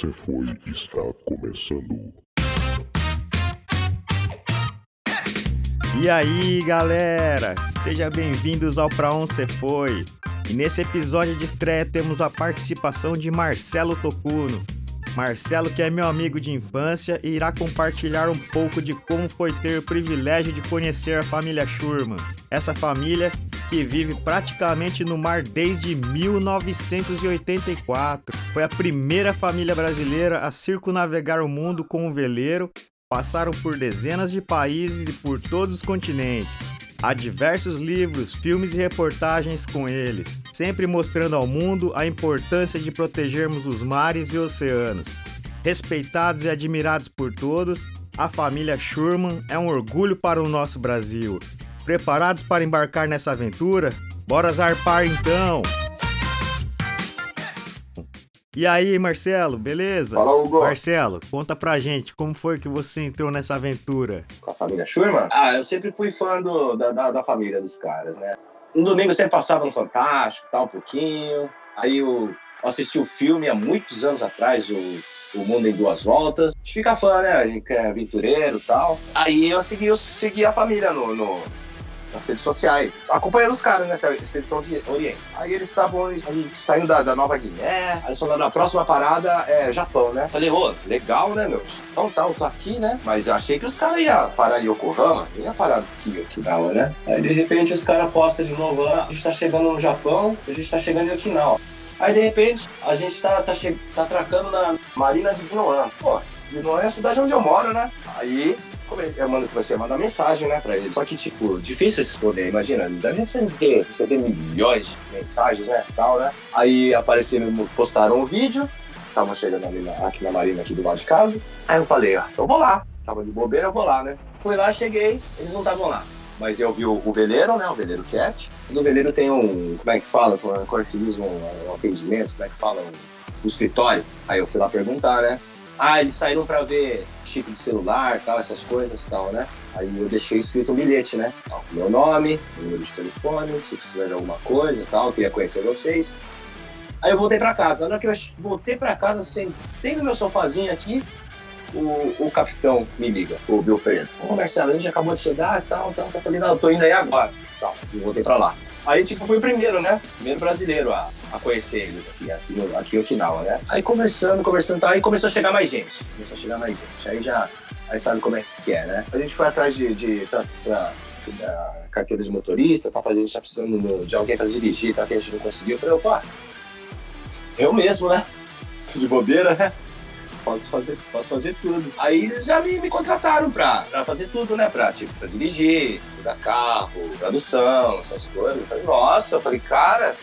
você foi está começando. E aí, galera? Sejam bem-vindos ao Pra Onde Você Foi. E nesse episódio de estreia temos a participação de Marcelo Tocuno. Marcelo, que é meu amigo de infância, e irá compartilhar um pouco de como foi ter o privilégio de conhecer a família Schurman. Essa família que vive praticamente no mar desde 1984. Foi a primeira família brasileira a circunavegar o mundo com um veleiro passaram por dezenas de países e por todos os continentes. Há diversos livros, filmes e reportagens com eles, sempre mostrando ao mundo a importância de protegermos os mares e oceanos. Respeitados e admirados por todos, a família Schurman é um orgulho para o nosso Brasil. Preparados para embarcar nessa aventura? Bora zarpar então! E aí, Marcelo, beleza? Fala, Hugo. Marcelo, conta pra gente como foi que você entrou nessa aventura. Com a família Schurman? Ah, eu sempre fui fã do, da, da, da família dos caras, né? No domingo eu sempre passava no Fantástico, tal, um pouquinho. Aí eu assisti o filme há muitos anos atrás, o, o Mundo em Duas Voltas. A gente fica fã, né? A gente é aventureiro e tal. Aí eu segui, eu segui a família no, no nas redes sociais, acompanhando os caras nessa expedição de Oriente. Aí eles estavam saindo da, da, Nova Guiné, aí falaram, na próxima parada é Japão, né? Falei, ô, legal, né, meu? Então tá, eu tô aqui, né? Mas eu achei que os caras iam parar em Yokohama, ia parar aqui, Okinawa, né? Aí de repente os caras postam de novo lá, a gente tá chegando no Japão, a gente tá chegando em Okinawa. Aí de repente a gente tá, tá, tá atracando na Marina de Guinoan. Pô, Guinoan é a cidade onde eu moro, né? Aí eu mando que você mandar mensagem, né, pra ele. Só que, tipo, difícil responder, imagina, eles devem receber, receber milhões de mensagens, né, tal, né. Aí apareceram, postaram um vídeo, estavam chegando ali na, aqui na Marina, aqui do lado de casa. Aí eu falei, ó, eu vou lá. Tava de bobeira, eu vou lá, né. Fui lá, cheguei, eles não estavam lá. Mas eu vi o, o, veleiro, né, o veleiro Cat. No veleiro tem um, como é que fala, quando se usa um, um atendimento, como é que fala, um, um escritório. Aí eu fui lá perguntar, né. Ah, eles saíram para ver chip de celular, tal, essas coisas, tal, né? Aí eu deixei escrito um bilhete, né? Tal, meu nome, número de telefone, se precisar de alguma coisa, tal, queria conhecer vocês. Aí eu voltei para casa. Na hora que eu voltei para casa, sentei no meu sofazinho aqui, o, o capitão me liga, o Bill Freire. Ô, Marcelo, a gente acabou de chegar tal, tal. Eu falei, não, eu tô indo aí agora. Tal, e voltei para lá. Aí, tipo, fui o primeiro, né? Primeiro brasileiro a, a conhecer eles aqui, aqui, no, aqui em Okinawa, né? Aí conversando, conversando, tá? aí começou a chegar mais gente. Começou a chegar mais gente. Aí já, aí sabe como é que é, né? A gente foi atrás de, de pra, pra, da carteira de motorista, tá? A gente tá precisando de alguém pra dirigir, tá? Que a gente não conseguiu. Eu falei, opa, eu mesmo, né? De bobeira, né? Posso fazer, posso fazer tudo. Aí eles já me, me contrataram pra, pra fazer tudo, né? Pra, tipo, pra dirigir, cuidar carro, tradução, essas coisas. Eu falei, nossa, eu falei, cara,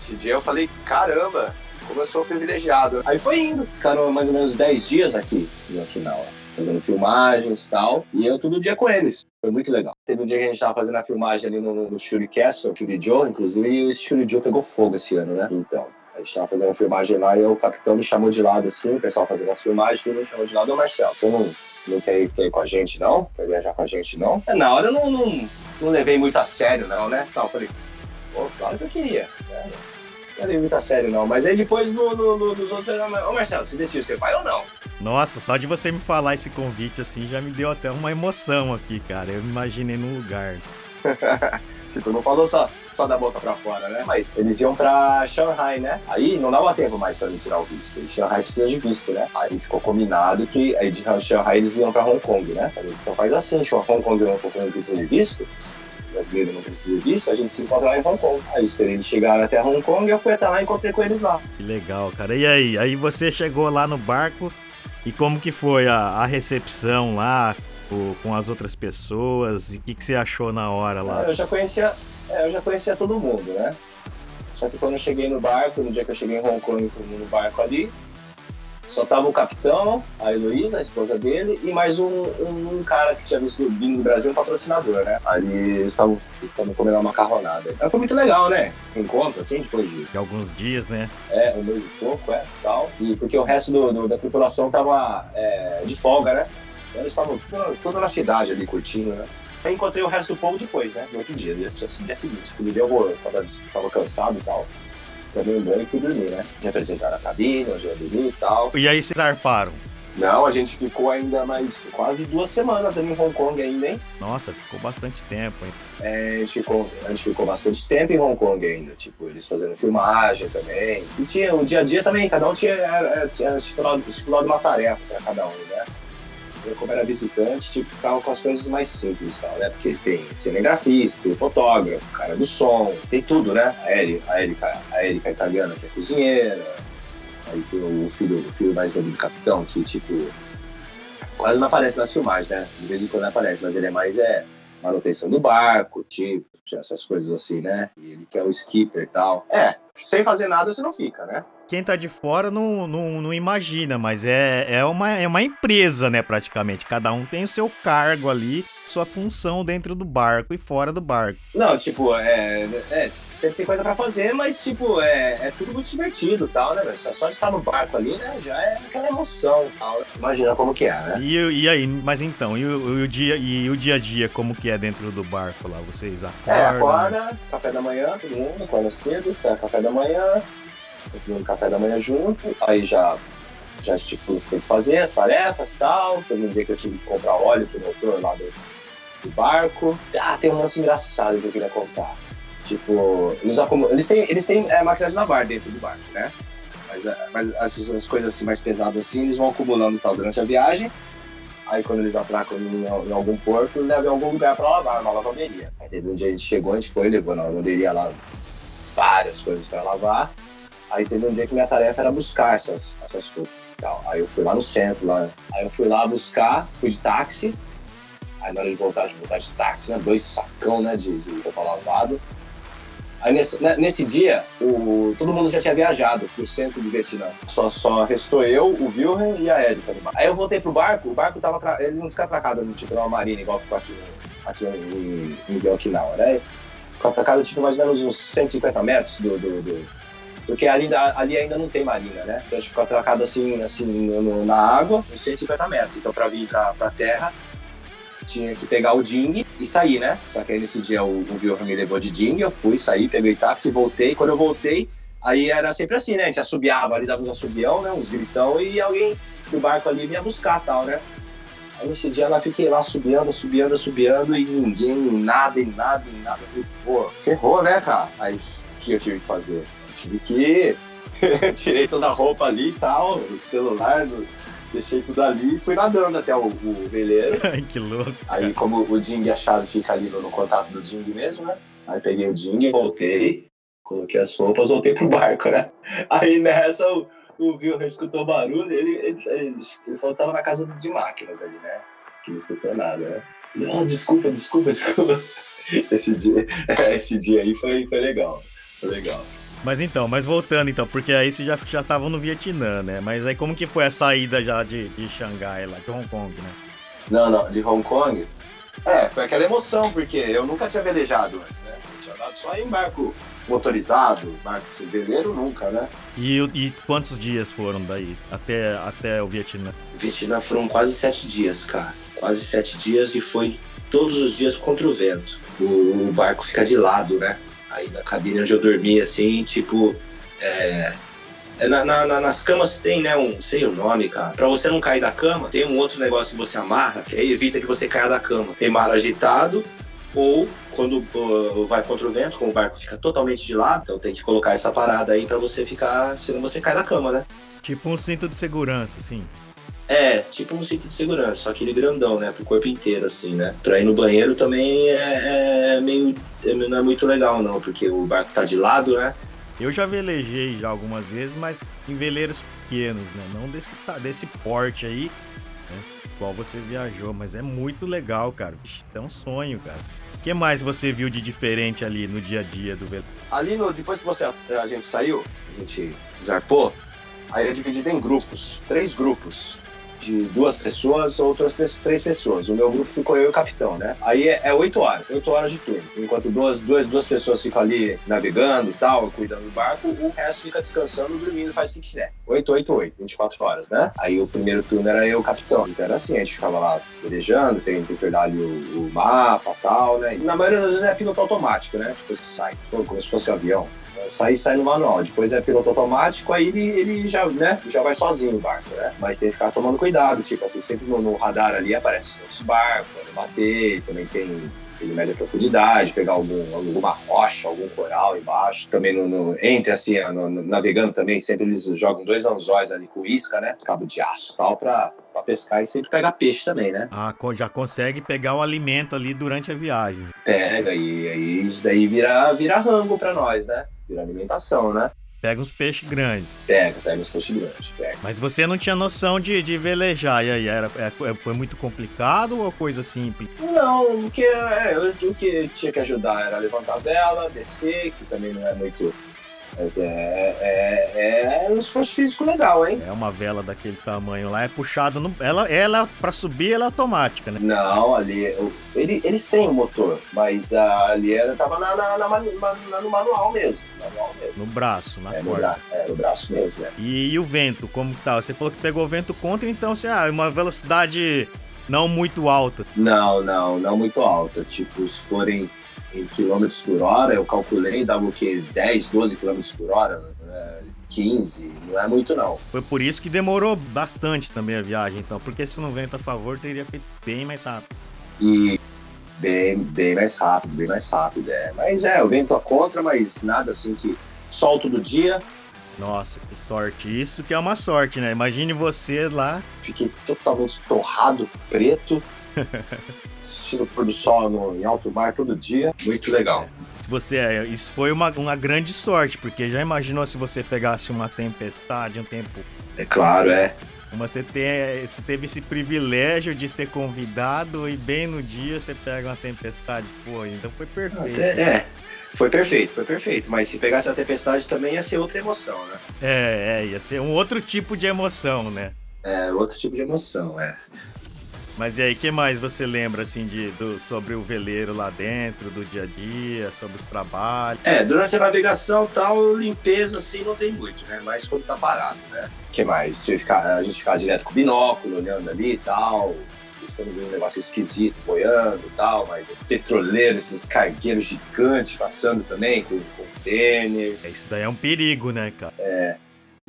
esse dia eu falei, caramba, como eu sou privilegiado. Aí foi indo. Ficaram mais ou menos 10 dias aqui no final, fazendo filmagens e tal. E eu todo dia com eles. Foi muito legal. Teve um dia que a gente tava fazendo a filmagem ali no, no Shuri Castle, Shuri Joe, inclusive, e esse Shuri Joe pegou fogo esse ano, né? Então, a gente tava fazendo a filmagem lá e o capitão me chamou de lado, assim, o pessoal fazendo as filmagens, tudo me chamou de lado, ô Marcelo, você não, não quer, ir, quer ir com a gente, não? Quer viajar com a gente, não? É, na hora eu não, não, não levei muito a sério, não, né? Eu falei, pô, claro que eu queria. Né? Não levei muito a sério, não. Mas aí depois no, no, no, nos outros, ô Marcelo, você decidiu ser pai ou não? Nossa, só de você me falar esse convite assim já me deu até uma emoção aqui, cara. Eu me imaginei no lugar. tipo, não falou só, só da boca pra fora, né? Mas eles iam pra Shanghai, né? Aí não dava tempo mais pra me tirar o visto. E Shanghai precisa de visto, né? Aí ficou combinado que aí de Shanghai eles iam pra Hong Kong, né? Então faz assim, Hong Kong não precisa de visto, o brasileiro não precisa de visto, a gente se encontra lá em Hong Kong. Aí esperei eles chegarem até Hong Kong e eu fui até lá e encontrei com eles lá. Que legal, cara. E aí? Aí você chegou lá no barco e como que foi a, a recepção lá? tipo, com as outras pessoas? E o que, que você achou na hora lá? Eu já conhecia, eu já conhecia todo mundo, né? Só que quando eu cheguei no barco, no dia que eu cheguei em Hong Kong no barco ali, só tava o capitão, a Heloísa, a esposa dele, e mais um, um, um cara que tinha visto vindo do Brasil, um patrocinador, né? Ali eles estavam comendo uma macarronada. Então foi muito legal, né? Encontro, assim, depois de... De alguns dias, né? É, um mês e pouco, é, tal. E porque o resto do, do, da tripulação tava é, de folga, né? Eles estavam toda na cidade ali curtindo, né? Aí encontrei o resto do povo depois, né? No outro dia, no dia seguinte. Porque eu tava, tava cansado e tal. tomei um banho e fui dormir, né? Me apresentaram a cabine, onde eu ia dormir e tal. E aí vocês zarparam? Não, a gente ficou ainda mais quase duas semanas ali em Hong Kong ainda, hein? Nossa, ficou bastante tempo, hein? É, a, gente ficou, a gente ficou bastante tempo em Hong Kong ainda, tipo, eles fazendo filmagem também. E tinha o dia a dia também, cada um tinha, era, tinha estipulado, estipulado uma tarefa pra cada um, né? Eu, como era visitante, tipo, ficava com as coisas mais simples tal, né? Porque tem cinegrafista, tem fotógrafo, cara do som, tem tudo, né? A Erika, a Erika, a Erika italiana, que é cozinheira, Aí tem o filho, o filho mais novo do capitão, que tipo. Quase não aparece nas filmagens, né? De vez em quando aparece, mas ele é mais é, manutenção do barco, tipo, essas coisas assim, né? E ele que é o skipper e tal. É, sem fazer nada você não fica, né? Quem tá de fora não, não, não imagina, mas é, é, uma, é uma empresa, né, praticamente. Cada um tem o seu cargo ali, sua função dentro do barco e fora do barco. Não, tipo, é, é sempre tem coisa pra fazer, mas, tipo, é, é tudo muito divertido e tal, né, velho? Só de estar no barco ali, né, já é aquela emoção e tal. Imagina como que é, né? E, e aí, mas então, e o, e o, dia, e o dia a dia, como que é dentro do barco lá? Vocês acordam? É, acorda, café da manhã, todo mundo, acorda cedo, tá, café da manhã, todo café da manhã junto, aí já já tipo, tem que fazer as tarefas e tal. Teve um que eu tive que comprar óleo pro motor lá do, do barco. Ah, tem um lance engraçado que eu queria contar. Tipo, eles, têm, eles têm é, máquinas na dentro do barco, né? Mas, é, mas as, as, coisas assim, mais pesadas assim, eles vão acumulando tal durante a viagem. Aí quando eles atracam em, em algum porto, levam em algum lugar para lavar, uma lavanderia. Aí teve um dia a gente chegou, a gente foi, levou na lavanderia lá várias coisas para lavar. Aí teve um dia que minha tarefa era buscar essas, essas coisas. Aí eu fui lá no centro, lá. Aí eu fui lá buscar, fui de táxi, Aí na hora de voltar, de voltar de táxi, né? Dois sacão, né? De, de roupa lavado. Aí nesse, né, nesse dia, o, todo mundo já tinha viajado pro centro do Vietnã. Só, só restou eu, o Wilhelm e a Erika. Aí eu voltei pro barco, o barco tava. Ele não fica atracado no tipo numa marina, igual ficou aqui, aqui em, em Okinawa, né? Ficou atracado tipo mais ou menos uns 150 metros do, do, do porque ali, ali ainda não tem marina, né? Então a gente ficou atracado assim, assim no, na água, uns 150 metros. Então para vir pra terra, tinha que pegar o Ding e sair, né? Só que aí nesse dia o, o Wilhelm me levou de Ding, eu fui, saí, peguei táxi, voltei. Quando eu voltei, aí era sempre assim, né? A gente assobiava ali, dava uns assobião, né? Uns gritão e alguém do barco ali vinha buscar tal, né? Aí nesse dia lá fiquei lá subiando, subiando, subiando e ninguém, nada, e nada, e nada. falei, pô, ferrou, né, cara? Aí o que eu tive que fazer? Eu tive que. Tirei toda a roupa ali e tal, o celular, deixei tudo ali e fui nadando até o, o veleiro. Ai, que louco. Aí, como o Ding, a chave fica ali no, no, contato do Ding mesmo, né? Aí peguei o Ding, voltei, coloquei as roupas, voltei pro barco, né? Aí nessa o Wilhelm escutou barulho, ele, ele, ele, ele falou que tava na casa de máquinas ali, né? Que não escutou nada, né? Não, desculpa, desculpa, desculpa. Esse dia, esse dia aí foi, foi legal. Foi legal. Mas então, mas voltando então, porque aí vocês já já estavam no Vietnã, né? Mas aí como que foi a saída já de, de Xangai lá, de Hong Kong, né? Não, não, de Hong Kong. É, foi aquela emoção, porque eu nunca tinha velejado antes, né? Eu tinha andado só em barco motorizado, barco sem veleiro nunca, né? E, e quantos dias foram daí até, até o Vietnã? Vietnã foram quase sete dias, cara. Quase sete dias e foi todos os dias contra o vento. O, o barco fica de lado, né? Aí na cabine onde eu dormi, assim, tipo. É, é na, na, nas camas tem, né, um, sei o nome, cara. Pra você não cair da cama, tem um outro negócio que você amarra, que aí evita que você caia da cama. Tem mar agitado, ou quando uh, vai contra o vento, como o barco fica totalmente de lado, então tem que colocar essa parada aí para você ficar, senão você cai da cama, né? Tipo um cinto de segurança, assim. É, tipo um cinto de segurança, só aquele grandão, né? Pro corpo inteiro, assim, né? Pra ir no banheiro também é, é meio. É, não é muito legal, não, porque o barco tá de lado, né? Eu já velejei já algumas vezes, mas em veleiros pequenos, né? Não desse, desse porte aí, Igual você viajou, mas é muito legal, cara. É um sonho, cara. O que mais você viu de diferente ali no dia a dia do veleiro? Ali, no, depois que você, a gente saiu, a gente zarpou, aí é dividido em grupos, três grupos de duas pessoas, outras três pessoas. O meu grupo ficou eu e o capitão, né? Aí é, é oito horas, oito horas de turno. Enquanto duas, duas, duas pessoas ficam ali navegando e tal, cuidando do barco, o resto fica descansando, dormindo, faz o que quiser. Oito, oito, oito, 24 horas, né? Aí o primeiro turno era eu e o capitão. Então era assim, a gente ficava lá velejando, tem, que olhar ali o, o mapa e tal, né? E na maioria das vezes é piloto automático, né? Depois que sai, como se fosse um avião. Sair sai no manual. Depois é piloto automático, aí ele, ele já, né, já vai sozinho o barco, né? Mas tem que ficar tomando cuidado, tipo assim, sempre no, no radar ali aparece outros barcos, pode bater, também tem ele mede a profundidade, pegar algum, alguma rocha, algum coral embaixo. Também no, no entre assim, no, no, navegando também, sempre eles jogam dois anzóis ali com isca, né? Cabo de aço e tal, pra, pra pescar e sempre pegar peixe também, né? Ah, já consegue pegar o alimento ali durante a viagem. Pega, e aí isso daí vira, vira rango pra nós, né? Vira alimentação, né? Pega uns peixes grandes. Pega, pega uns peixes grandes. Pega. Mas você não tinha noção de, de velejar, e aí? Era, é, foi muito complicado ou coisa simples? Não, porque é, o que tinha que ajudar era levantar a vela, descer, que também não é muito é, é, é, é, um esforço físico legal, hein? É uma vela daquele tamanho lá, é puxado no. Ela, ela para subir, ela é automática, né? Não, ali. Ele, eles têm o um motor, mas ali ela tava na, na, na, na, no manual mesmo. Manual mesmo. No braço, na é, corda. No é, no braço mesmo, é. E, e, o vento, como tá? Você falou que pegou o vento contra, então você, ah, uma velocidade não muito alta. Não, não, não muito alta. Tipo, se forem em quilômetros por hora, eu calculei, dava o quê? 10, 12 quilômetros por hora, né? 15, não é muito não. Foi por isso que demorou bastante também a viagem, então, porque se não vento a favor, teria feito bem mais rápido. E bem, bem mais rápido, bem mais rápido, é. Mas é, o vento a contra, mas nada assim que sol todo dia. Nossa, que sorte. Isso que é uma sorte, né? Imagine você lá. Fiquei totalmente torrado, preto. assistindo o pôr do sol no, em alto mar todo dia. Muito legal. Você, é, isso foi uma, uma grande sorte, porque já imaginou se você pegasse uma tempestade, um tempo. É claro, é. Você, tem, você teve esse privilégio de ser convidado e bem no dia você pega uma tempestade. Pô, então foi perfeito. É, foi perfeito, foi perfeito. Mas se pegasse a tempestade também ia ser outra emoção, né? É, é, ia ser um outro tipo de emoção, né? É, outro tipo de emoção, é. Mas e aí, que mais você lembra, assim, de, do, sobre o veleiro lá dentro, do dia a dia, sobre os trabalhos? É, durante a navegação tal, limpeza, assim, não tem muito, né? Mas quando tá parado, né? O que mais? Ficar, a gente ficar direto com o binóculo, olhando ali e tal, quando vê um negócio esquisito boiando e tal, mas petroleiro, esses cargueiros gigantes passando também com container. É, isso daí é um perigo, né, cara? É.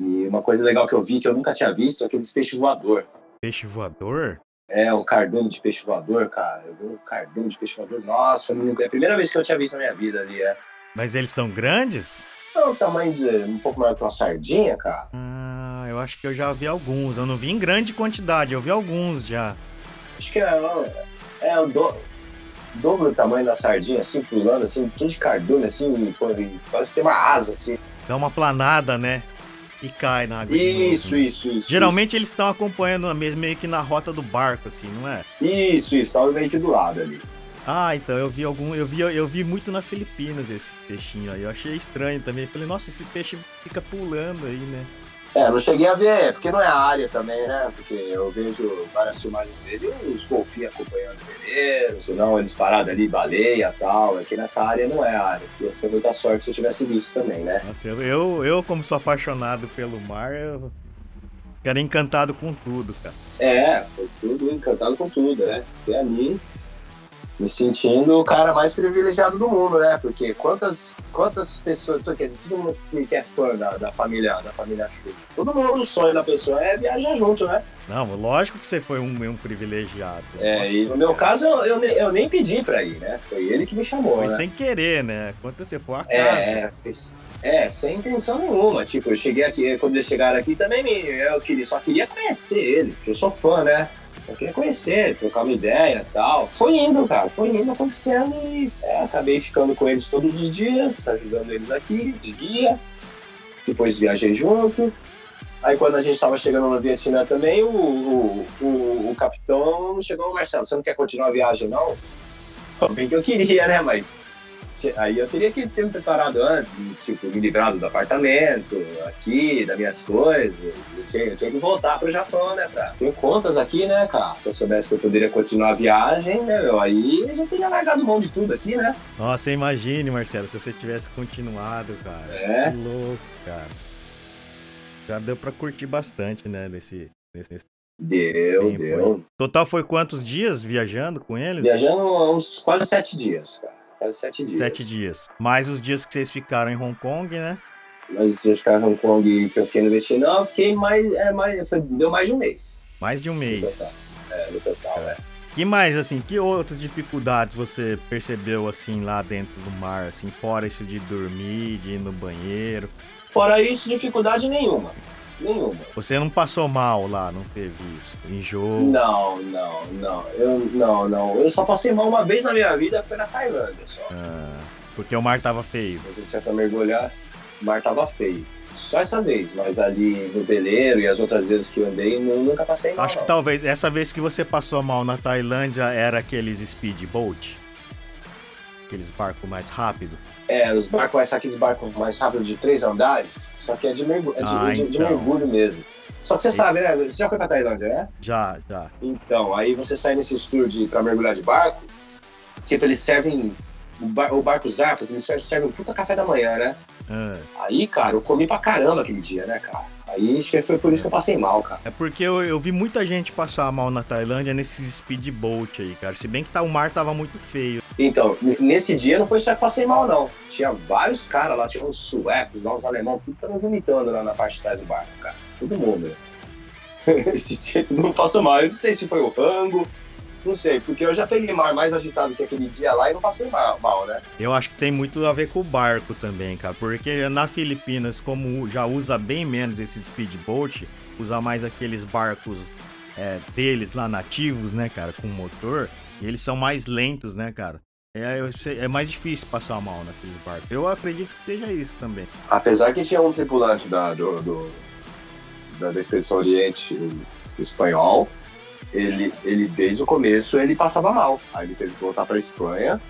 E uma coisa legal que eu vi que eu nunca tinha visto é aqueles peixe voador. Peixe voador? É, um cardume de peixe voador, cara. Eu vi um cardume de peixe voador. Nossa, foi a primeira vez que eu tinha visto na minha vida ali, é. Mas eles são grandes? Não, o tamanho de um pouco maior que uma sardinha, cara. Ah, eu acho que eu já vi alguns. Eu não vi em grande quantidade, eu vi alguns já. Acho que é, é o do, dobro do tamanho da sardinha, assim, pulando, assim, tudo de cardume, assim, parece ter uma asa, assim. Dá uma planada, né? E cai na água. Isso, novo, né? isso, isso. Geralmente isso. eles estão acompanhando mesmo meio que na rota do barco, assim, não é? Isso, isso, tava meio que do lado ali. Ah, então eu vi algum, eu vi, eu vi muito na Filipinas esse peixinho aí. Eu achei estranho também. Falei, nossa, esse peixe fica pulando aí, né? É, não cheguei a ver, é, porque não é a área também, né? Porque eu vejo várias filmagens dele, os golfinhos acompanhando o veleiro, senão eles parados ali, baleia e tal. Aqui nessa área não é a área. Ia ser muita sorte se eu tivesse visto também, né? Nossa, eu, eu como sou apaixonado pelo mar, eu quero encantado com tudo, cara. É, foi tudo encantado com tudo, né? E ali me sentindo o cara mais privilegiado do mundo, né? Porque quantas, quantas pessoas, quer dizer, todo mundo que é fã da, da família, da família Chu, todo mundo, o sonho da pessoa é viajar junto, né? Não, lógico que você foi um, um privilegiado. É, e no meu caso eu, eu, eu, nem pedi pra ir, né? Foi ele que me chamou, Foi né? sem querer, né? Quanto você for a casa. É, é, sem intenção nenhuma. Tipo, eu cheguei aqui, quando eles chegaram aqui também, eu queria, só queria conhecer ele, porque eu sou fã, né? Eu queria conhecer, trocar uma ideia e tal. Foi indo, cara, foi indo acontecendo e é, acabei ficando com eles todos os dias, ajudando eles aqui, de guia. Depois viajei junto. Aí quando a gente estava chegando no Vietnã também, o, o, o, o capitão chegou, Marcelo, você não quer continuar a viagem não? Bem que eu queria, né? Mas Aí eu teria que ter me preparado antes, tipo, me livrado do apartamento, aqui, das minhas coisas. Eu tinha, eu tinha que voltar pro Japão, né, pra... Tenho contas aqui, né, cara? Se eu soubesse que eu poderia continuar a viagem, né, meu, aí a gente teria largado mão de tudo aqui, né? Nossa, imagine, Marcelo, se você tivesse continuado, cara. É. Que louco, cara. Já deu pra curtir bastante, né, nesse, nesse, nesse Deu, deu. Total foi quantos dias viajando com eles? Viajando uns quase sete dias, cara. Quase sete dias. Sete dias. Mais os dias que vocês ficaram em Hong Kong, né? Mas os dias que em Hong Kong que eu fiquei no Vietnã, eu fiquei mais, é, mais deu mais de um mês. Mais de um mês. É, no total, é. Que mais, assim, que outras dificuldades você percebeu, assim, lá dentro do mar, assim, fora isso de dormir, de ir no banheiro? Fora isso, dificuldade nenhuma. Nenhuma. Você não passou mal lá, não teve isso? Enjoo? Não, não, não. Eu não, não. Eu só passei mal uma vez na minha vida, foi na Tailândia só. Ah, porque o mar tava feio. Eu comecei a mergulhar, o mar tava feio. Só essa vez, mas ali no veleiro e as outras vezes que eu andei, eu nunca passei mal. Acho que não. talvez essa vez que você passou mal na Tailândia era aqueles speedboat. Aqueles barcos mais rápidos. É, os barcos, mais- aqueles barcos mais rápidos de três andares, só que é de, mergu- é de, Ah, de- de então. mergulho mesmo. Só que você Esse- sabe, né? Você já foi pra Tailândia, né? Já, já. Então, aí você sai nesse tour de, pra mergulhar de barco, tipo, eles servem. O, bar, o barco Zarpas, eles servem, um puta café da manhã, né? Ah, Aí, cara, eu comi pra caramba aquele dia, né, cara? Aí acho que foi por isso que eu passei mal, cara. É porque eu, eu vi muita gente passar mal na Tailândia nesses speedboat aí, cara. Se bem que tá, o mar tava muito feio. Então, nesse dia não foi só que passei mal, não. Tinha vários caras lá, tinha uns suecos, lá, uns alemão, tudo tava vomitando lá na parte de trás do barco, cara. Todo mundo. né? Esse dia todo mundo passou mal. Eu não sei se foi o rango, não sei, porque eu já peguei mar mais agitado que aquele dia lá e não passei mal, mal, né? Eu acho que tem muito a ver com o barco também, cara. Porque na Filipinas, como já usa bem menos esses speedboat, usa mais aqueles barcos é, deles lá nativos, né, cara, com motor. E eles são mais lentos, né, cara? É, sei- é mais difícil passar mal naqueles barcos. Eu acredito que seja isso também. Apesar que tinha um tripulante da, do, do- da, da Expedição Oriente espanhol, ele, ele desde o começo ele passava mal. Aí ele teve que voltar para Espanha.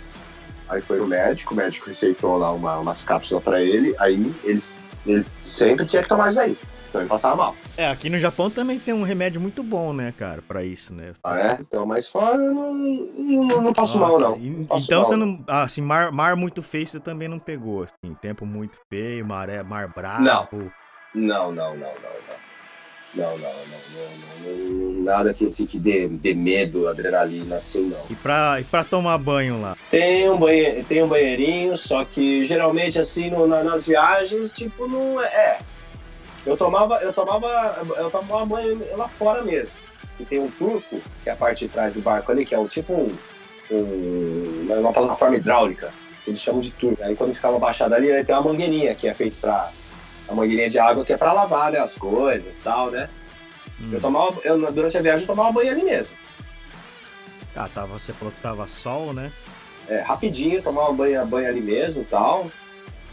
Aí foi o médico, o médico receitou lá uma, umas cápsulas para ele. Aí ele, ele sempre tinha que tomar isso aí, senão ele passava mal. É, aqui no Japão também tem um remédio muito bom, né, cara, pra isso, né? Ah, é? Então, mas fora eu não, não, não passo mal, Nossa, não. e- Não passo então mal, você não. Ah, assim, mar, mar muito feio você também não pegou, assim. Tempo muito feio, maré, mar bravo. Não. Não, não, não, não, não. Não, não, não, nada que, assim, que dê, dê medo, adrenalina, assim, não. E pra, e pra tomar banho lá? Tem um, banhe... tem um banheirinho, só que geralmente assim no- na- nas viagens, tipo, não é. é. Eu tomava, eu tomava, eu tomava banho lá fora mesmo. E tem um turco, que é a parte de trás do barco ali, que é um tipo um, um- uma plataforma hidráulica, eles chamam de turco. Aí quando ficava baixado ali, aí tem uma mangueirinha que é feita pra. A mangueirinha de água que é pra lavar né, as coisas tal, né? Hum. Eu tomava, eu, durante a viagem eu tomava banho ali mesmo. Ah, tava, você falou que tava sol, né? é, rapidinho, tomava banho, banho ali mesmo e tal.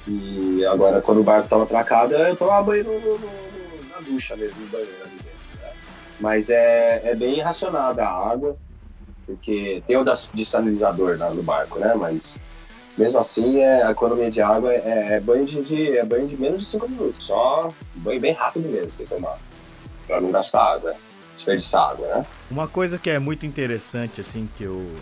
E agora, quando o barco tava atracado, eu tomava banho no- no- no- na ducha mesmo, no banheiro ali dentro. né? Mas é, é bem racionada a água, porque tem o da- de sanalizador lá no barco, né? Mas mesmo assim, é, a economia de água é, é banho de, de- é banho de menos de 5 minutos, só banho bem rápido mesmo, tem que tomar, pra não gastar água, desperdiçar água, né? Uma coisa que é muito interessante, assim, que eu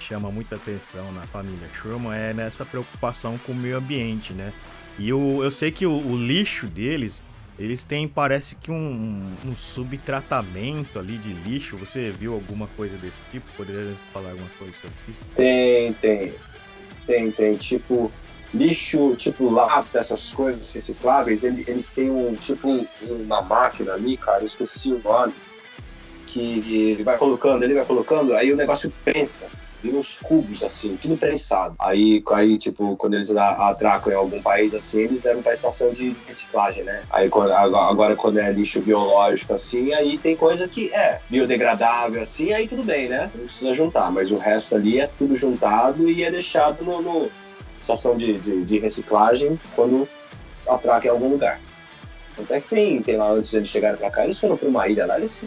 chama muita atenção na família Sherman é nessa preocupação com o meio ambiente, né? E eu, eu sei que o, o lixo deles, eles têm, parece que um, um subtratamento ali de lixo. Você viu alguma coisa desse tipo? Poderia falar alguma coisa sobre isso? Tem, tem. Tem, tem. Tipo, lixo, tipo lata, essas coisas recicláveis, ele- eles têm um tipo um- uma máquina ali, cara, eu esqueci o nome, que ele vai colocando, ele vai colocando, aí o negócio prensa. Uns cubos, assim, tudo prensado. Aí, aí, tipo, quando eles atracam em algum país, assim, eles levam pra estação de reciclagem, né? Aí, quando, agora, quando é lixo biológico, assim, aí tem coisa que é biodegradável, assim, aí tudo bem, né? Não precisa juntar, mas o resto ali é tudo juntado e é deixado no, no estação de, de, de reciclagem quando atraca em algum lugar. Até que tem, tem lá, antes de eles chegarem pra cá, eles foram pra uma ilha lá, eles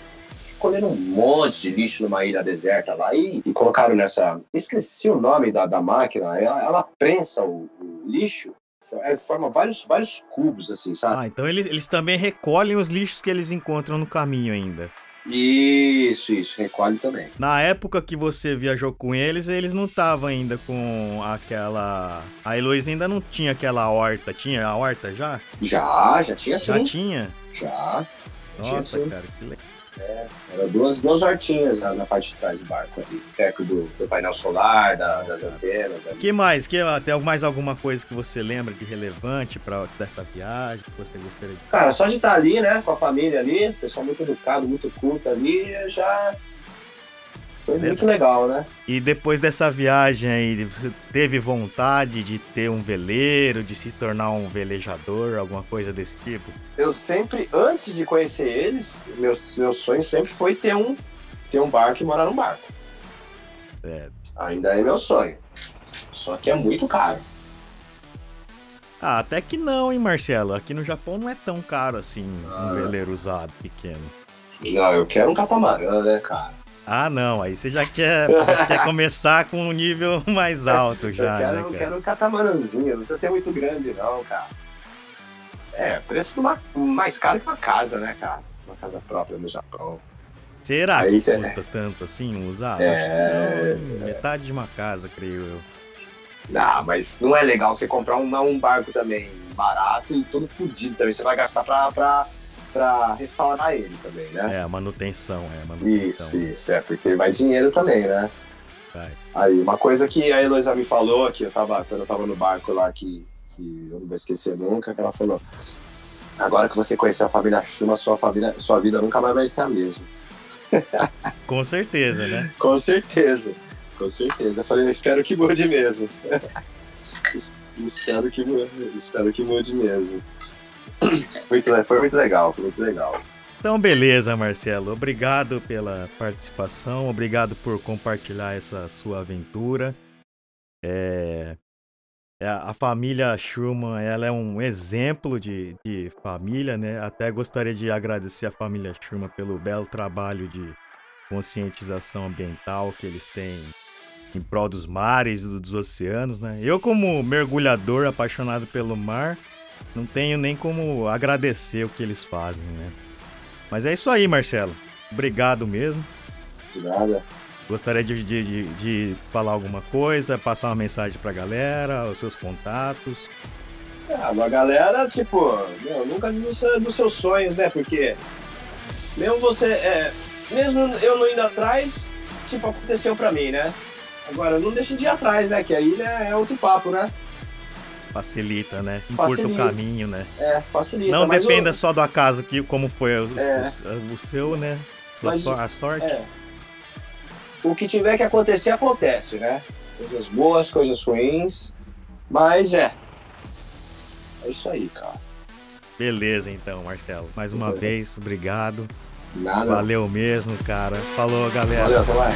colheram um monte de lixo numa ilha deserta lá e, e colocaram nessa. Esqueci o nome da, da máquina, ela, ela prensa o, o lixo, é, forma vários, vários cubos, assim, sabe? Ah, então eles, eles também recolhem os lixos que eles encontram no caminho ainda. Isso, isso, recolhe também. Na época que você viajou com eles, eles não estavam ainda com aquela. A Heloísa ainda não tinha aquela horta. Tinha a horta já? Já, já tinha Já sim. tinha? Já. Tinha Nossa, sim. cara, que legal. É, eram duas, duas hortinhas na, na parte de trás do barco ali, perto do, do painel solar, da, das antenas. Ali. que mais? Que, tem mais alguma coisa que você lembra de relevante para dessa viagem que você gostaria de Cara, só de estar ali, né, com a família ali, pessoal muito educado, muito culto ali, já foi Beleza. muito legal, né? E depois dessa viagem aí, você teve vontade de ter um veleiro, de se tornar um velejador, alguma coisa desse tipo? Eu sempre, antes de conhecer eles, meu, meu sonho sempre foi ter um, ter um barco e morar num barco. É. Ainda é meu sonho. Só que é muito caro. Ah, até que não, hein, Marcelo? Aqui no Japão não é tão caro assim Ah. um veleiro usado pequeno. Não, eu quero um catamarã, né, cara? Ah, não, aí você já quer, já quer começar com um nível mais alto já, eu, quero, né, eu cara? quero um catamarãzinho, não precisa ser muito grande, não, cara. É, preço de uma, mais caro que uma casa, né, cara? Uma casa própria no Japão. Será Aí que custa tanto assim usado? É. Não, metade de uma casa, creio eu. Não, mas não é legal você comprar um, um barco também barato e todo fudido também. Você vai gastar pra, pra, pra restaurar ele também, né? É, a manutenção, é a manutenção. Isso, isso, é, porque vai dinheiro também, né? Vai. Aí, uma coisa que a Heloísa me falou, que eu tava, quando eu tava no barco lá, que, que eu não vou esquecer nunca, que ela falou, agora que você conhecer a família Chuma, sua, família, sua vida nunca mais vai ser a mesma. Com certeza, né? Com certeza, com certeza. Eu falei, eu espero que mude mesmo. Es- espero que espero que mude mesmo. Muito, foi muito legal, foi muito legal. Então, beleza, Marcelo. Obrigado pela participação, obrigado por compartilhar essa sua aventura. É, é, a família Schumann, ela é um exemplo de, de família, né? Até gostaria de agradecer a família Schumann pelo belo trabalho de conscientização ambiental que eles têm em prol dos mares e dos oceanos, né? Eu, como mergulhador apaixonado pelo mar, não tenho nem como agradecer o que eles fazem, né? Mas é isso aí, Marcelo. Obrigado mesmo. De nada. Gostaria de, de, de, de falar alguma coisa, passar uma mensagem pra galera, os seus contatos. Ah, uma galera, tipo, meu, nunca desista dos seus sonhos, né? Porque mesmo você, é, mesmo eu não indo atrás, tipo, aconteceu pra mim, né? Agora, não deixe de ir atrás, né? Que aí né, é outro papo, né? Facilita, né? Encurta o caminho, né? É, facilita. Não dependa só do acaso, que, como foi o, É. o- o seu, né? Sua Mas- a sorte. É. O que tiver que acontecer, acontece, né? Coisas boas, coisas ruins. Mas é. É isso aí, cara. Beleza, então, Marcelo. Mais uma vez, obrigado. Nada. Valeu mesmo, cara. Falou, galera. Valeu, até mais.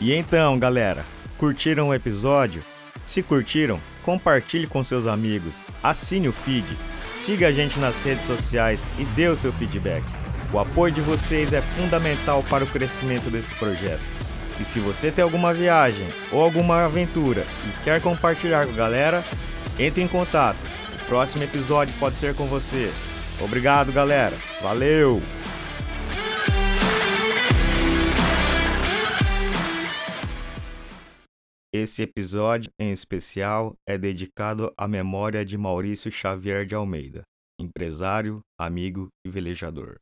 E então, galera, curtiram o episódio? Se curtiram, compartilhe com seus amigos, assine o feed, siga a gente nas redes sociais e dê o seu feedback. O apoio de vocês é fundamental para o crescimento desse projeto. E se você tem alguma viagem ou alguma aventura e quer compartilhar com a galera, entre em contato. O próximo episódio pode ser com você. Obrigado, galera. Valeu! Esse episódio em especial é dedicado à memória de Maurício Xavier de Almeida, empresário, amigo e velejador.